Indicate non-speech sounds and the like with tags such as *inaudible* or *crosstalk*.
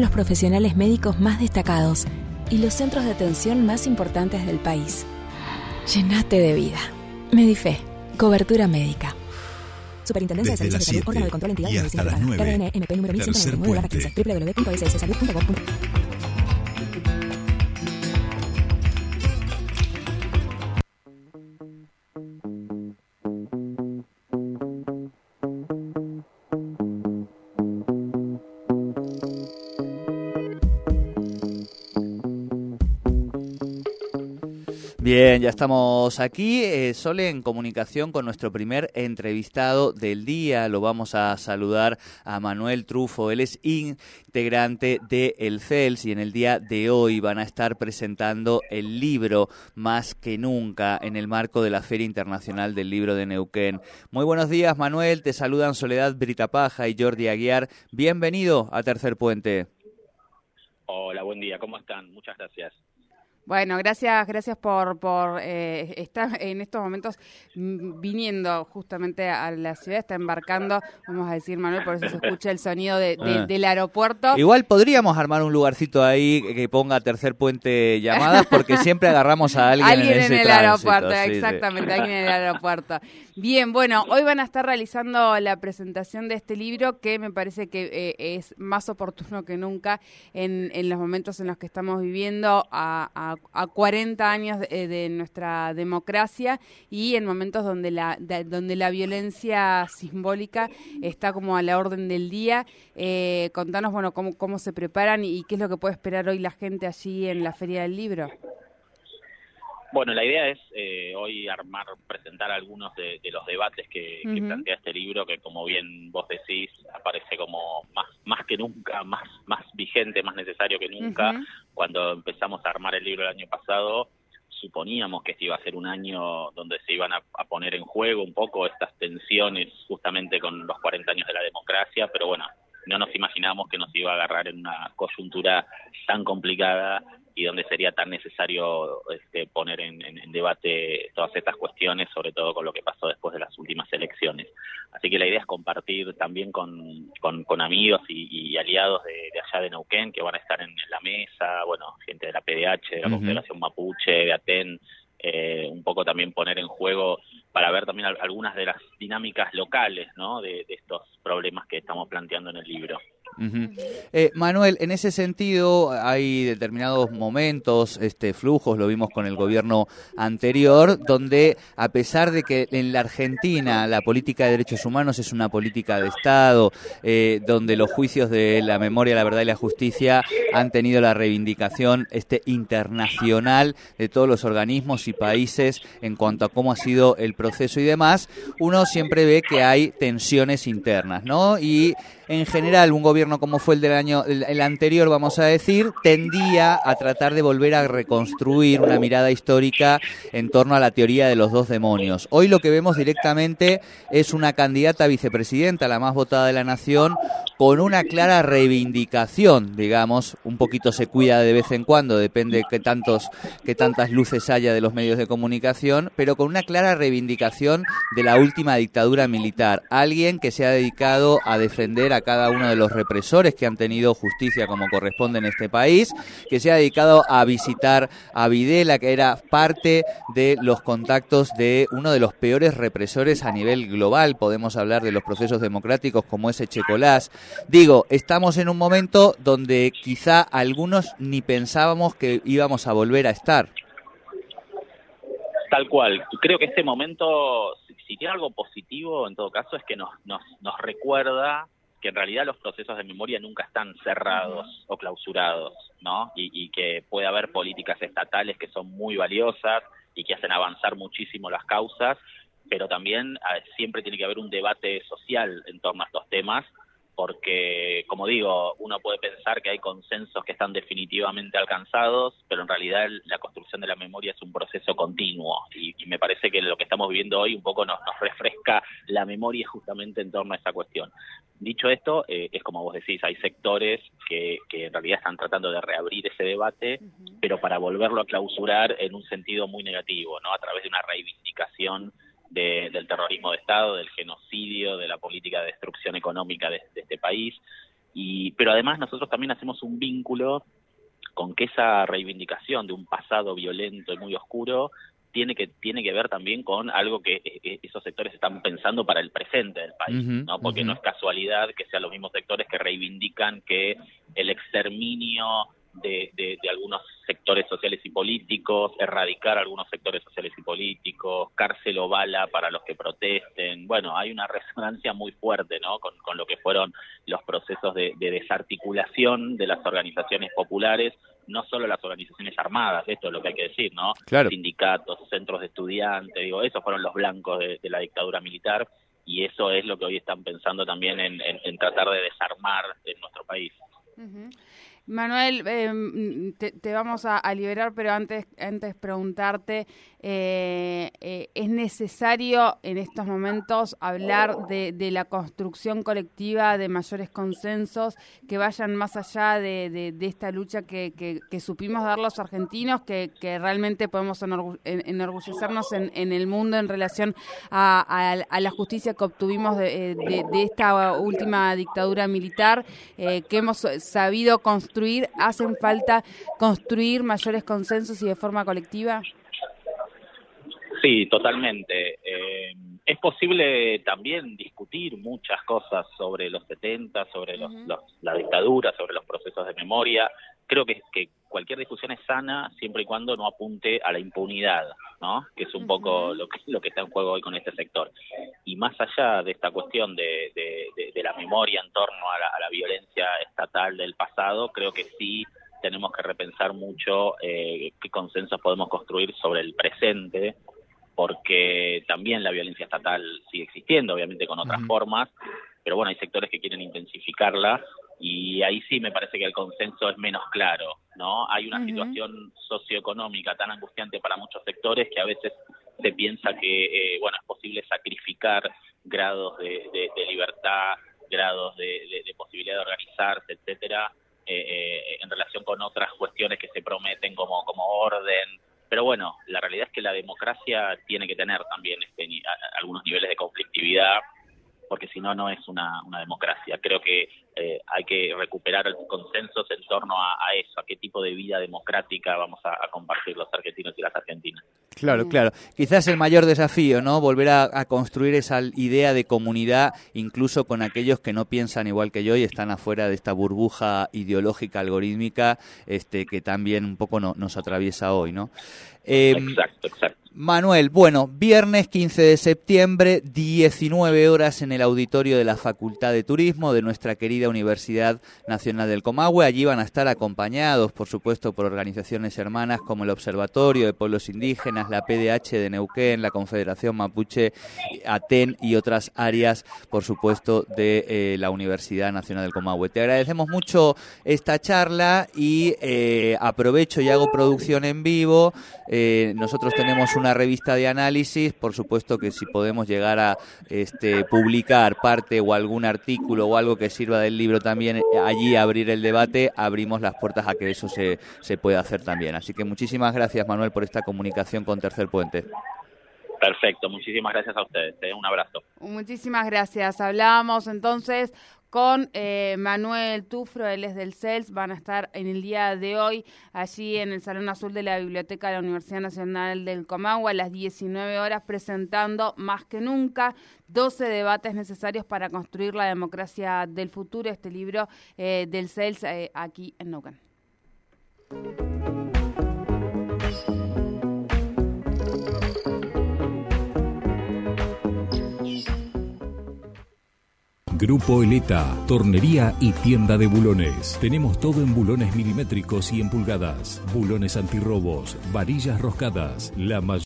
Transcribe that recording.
los profesionales médicos más destacados y los centros de atención más importantes del país. Llenate de vida. Medife, cobertura médica. Superintendencia Desde de Servicios de Salud, órgano de 7 control entidad y de hasta las privada. 9, RDN, MP número tercer 1199 puente. www.sssalud.gov.ar. Bien, ya estamos aquí, eh, Sole, en comunicación con nuestro primer entrevistado del día. Lo vamos a saludar a Manuel Trufo. Él es integrante de El CELS y en el día de hoy van a estar presentando el libro Más que Nunca en el marco de la Feria Internacional del Libro de Neuquén. Muy buenos días, Manuel. Te saludan Soledad Britapaja y Jordi Aguiar. Bienvenido a Tercer Puente. Hola, buen día, ¿cómo están? Muchas gracias. Bueno, gracias, gracias por, por eh, estar en estos momentos viniendo justamente a la ciudad, está embarcando, vamos a decir, Manuel, por eso se escucha el sonido de- de- Ah. del aeropuerto. Igual podríamos armar un lugarcito ahí que ponga tercer puente llamadas porque *laughs* siempre agarramos a alguien, Alguien en, en, ese el tránsito, aeropuerto, sí, sí. exactamente, alguien en el aeropuerto. Bien, bueno, hoy van a estar realizando la presentación de este libro que me parece que eh, es más oportuno que nunca en, en los momentos en los que estamos viviendo a, a- a 40 años de, de nuestra democracia y en momentos donde la, de- donde la violencia simbólica está como a la orden del día. Eh, contanos, bueno, cómo, cómo se preparan y qué es lo que puede esperar hoy la gente allí en la Feria del Libro. Bueno, la idea es eh, hoy armar, presentar algunos de, de los debates que, plantea este libro, que como bien vos decís, aparece como más, más que nunca, más, más vigente, más necesario que nunca. Cuando empezamos a armar el libro el año pasado, suponíamos que este iba a ser un año donde se iban a, a poner en juego un poco estas tensiones justamente con los 40 años de la democracia, pero bueno, no nos imaginamos que nos iba a agarrar en una coyuntura tan complicada y donde sería tan necesario este, poner en, en- en debate todas estas cuestiones, sobre todo con lo que pasó después de las últimas elecciones. Así que la idea es compartir también con, con, con amigos y, y aliados de, de allá de Neuquén que van a estar en, en la mesa, bueno, gente de la PDH, de la Ujú. Confederación Mapuche, de ATEN, eh, un poco también poner en juego para ver también al- algunas de las dinámicas locales, ¿no? De, de estos problemas que estamos planteando en el libro. Eh, Manuel, en ese sentido hay determinados momentos, este, flujos, lo vimos con el gobierno anterior, donde a pesar de que en la Argentina la política de derechos humanos es una política de Estado, eh, donde los juicios de la memoria, la verdad y la justicia han tenido la reivindicación este, internacional de todos los organismos y países en cuanto a cómo ha sido el proceso y demás, uno siempre ve que hay tensiones internas, ¿no? Y en general un gobierno como fue el del año el, anterior vamos a decir tendía a tratar de volver a reconstruir una mirada histórica en torno a la teoría de los dos demonios. Hoy lo que vemos directamente es una candidata a vicepresidenta la más votada de la nación con una clara reivindicación digamos un poquito se cuida de vez en cuando depende que tantos que tantas luces haya de los medios de comunicación pero con una clara reivindicación de la última dictadura militar alguien que se ha dedicado a defender a cada uno de los represores que han tenido justicia como corresponde en este país, que se ha dedicado a visitar a Videla, que era parte de los contactos de uno de los peores represores a nivel global. Podemos hablar de los procesos democráticos como ese Checolás. Digo, estamos en un momento donde quizá algunos ni pensábamos que íbamos a volver a estar. Tal cual. Creo que este momento, si tiene algo positivo, en todo caso, es que nos, nos, nos recuerda que en realidad los procesos de memoria nunca están cerrados o clausurados, ¿no? Y, y que puede haber políticas estatales que son muy valiosas y que hacen avanzar muchísimo las causas, pero también eh, siempre tiene que haber un debate social en torno a estos temas porque, como digo, uno puede pensar que hay consensos que están definitivamente alcanzados, pero en realidad la construcción de la memoria es un proceso continuo y, y me parece que lo que estamos viviendo hoy un poco nos, nos refresca la memoria justamente en torno a esa cuestión. Dicho esto, eh, es como vos decís, hay sectores que, que en realidad están tratando de reabrir ese debate, pero para volverlo a clausurar en un sentido muy negativo, ¿no? A través de una reivindicación de- del terrorismo de Estado, del genocidio, de la política de destrucción económica de, de este país. Y, pero además nosotros también hacemos un vínculo con que esa reivindicación de un pasado violento y muy oscuro tiene que tiene que ver también con algo que eh, eh, esos sectores están pensando para el presente del país, ¿no? Porque no es casualidad que sean los mismos sectores que reivindican que el exterminio de, de, algunos sectores sociales y políticos, erradicar algunos sectores sociales y políticos, cárcel o bala para los que protesten. Bueno, hay una *laughs* resonancia muy fuerte ¿no? con, con lo que fueron los procesos de, de desarticulación de las organizaciones populares no solo las organizaciones armadas, esto es lo que hay que decir, ¿no? Sindicatos, centros de estudiantes, digo, esos fueron los blancos de, la dictadura militar y eso es lo que hoy están pensando también en, tratar de desarmar en nuestro país. Manuel, em, te, vamos a, liberar, pero antes, antes preguntarte, eh, eh, ¿es necesario en estos momentos hablar de, la construcción colectiva, de mayores consensos que vayan más allá de, esta lucha que, supimos dar los argentinos, que, realmente podemos enorgullecernos en, el mundo en relación a, la justicia que obtuvimos de, esta última dictadura militar, eh, que hemos sabido construir? Hacen falta construir mayores consensos y de forma colectiva? Sí, totalmente. Eh, es posible también discutir muchas cosas sobre los 70, sobre los, la dictadura, sobre los procesos de memoria. Creo que, que cualquier discusión es sana siempre y cuando no apunte a la impunidad, ¿no? Que es un poco lo que, lo que está en juego hoy con este sector. Y más allá de esta cuestión de, de, la memoria en torno a la, a la, violencia estatal del pasado, creo que sí tenemos que repensar mucho eh, qué consensos podemos construir sobre el presente, porque también la violencia estatal sigue existiendo, obviamente con otras formas, pero bueno, hay sectores que quieren intensificarla y ahí sí me parece que el consenso es menos claro, ¿no? Hay una situación socioeconómica tan angustiante para muchos sectores que a veces se piensa que, eh, bueno, es posible sacrificar grados de, libertad, grados de, posibilidad de organizarse, etcétera, eh, eh, en relación con otras cuestiones que se prometen como, como orden. Pero bueno, la realidad es que la democracia tiene que tener también este, algunos niveles de conflictividad porque si no, no es una, una democracia. Creo que eh, hay que recuperar consensos en torno a, eso, a qué tipo de vida democrática vamos a, compartir los argentinos y las argentinas. Claro, mm. claro. Quizás el mayor desafío, ¿no? Volver a, construir esa idea de comunidad, incluso con aquellos que no piensan igual que yo y están afuera de esta burbuja ideológica algorítmica este, que también un poco nos atraviesa hoy, ¿no? Em, exacto, exacto. Manuel, bueno, viernes 15 de septiembre, 19 horas en el auditorio de la Facultad de Turismo de nuestra querida Universidad Nacional del Comahue. Allí van a estar acompañados, por supuesto, por organizaciones hermanas como el Observatorio de Pueblos Indígenas, la PDH de Neuquén, la Confederación Mapuche, ATEN y otras áreas, por supuesto, de eh, la Universidad Nacional del Comahue. Te agradecemos mucho esta charla y eh, aprovecho y hago producción en vivo. Eh, nosotros tenemos una revista de análisis, por supuesto que si podemos llegar a este, publicar parte o algún artículo o algo que sirva del libro también allí abrir el debate, abrimos las puertas a que eso se, se pueda hacer también. Así que muchísimas gracias Manuel por esta comunicación con Tercer Puente. Perfecto, muchísimas gracias a ustedes. ¿eh? Un abrazo. Muchísimas gracias. Hablábamos entonces con eh, Manuel Tufro, él es del CELS, van a estar en el día de hoy allí en el Salón Azul de la Biblioteca de la Universidad Nacional del Comahue a las 19 horas presentando más que nunca 12 debates necesarios para construir la democracia del futuro, este libro eh, del CELS eh, aquí en Nogan. Grupo Eleta, tornería y tienda de bulones. Tenemos todo en bulones milimétricos y en pulgadas, bulones antirrobos, varillas roscadas, la mayor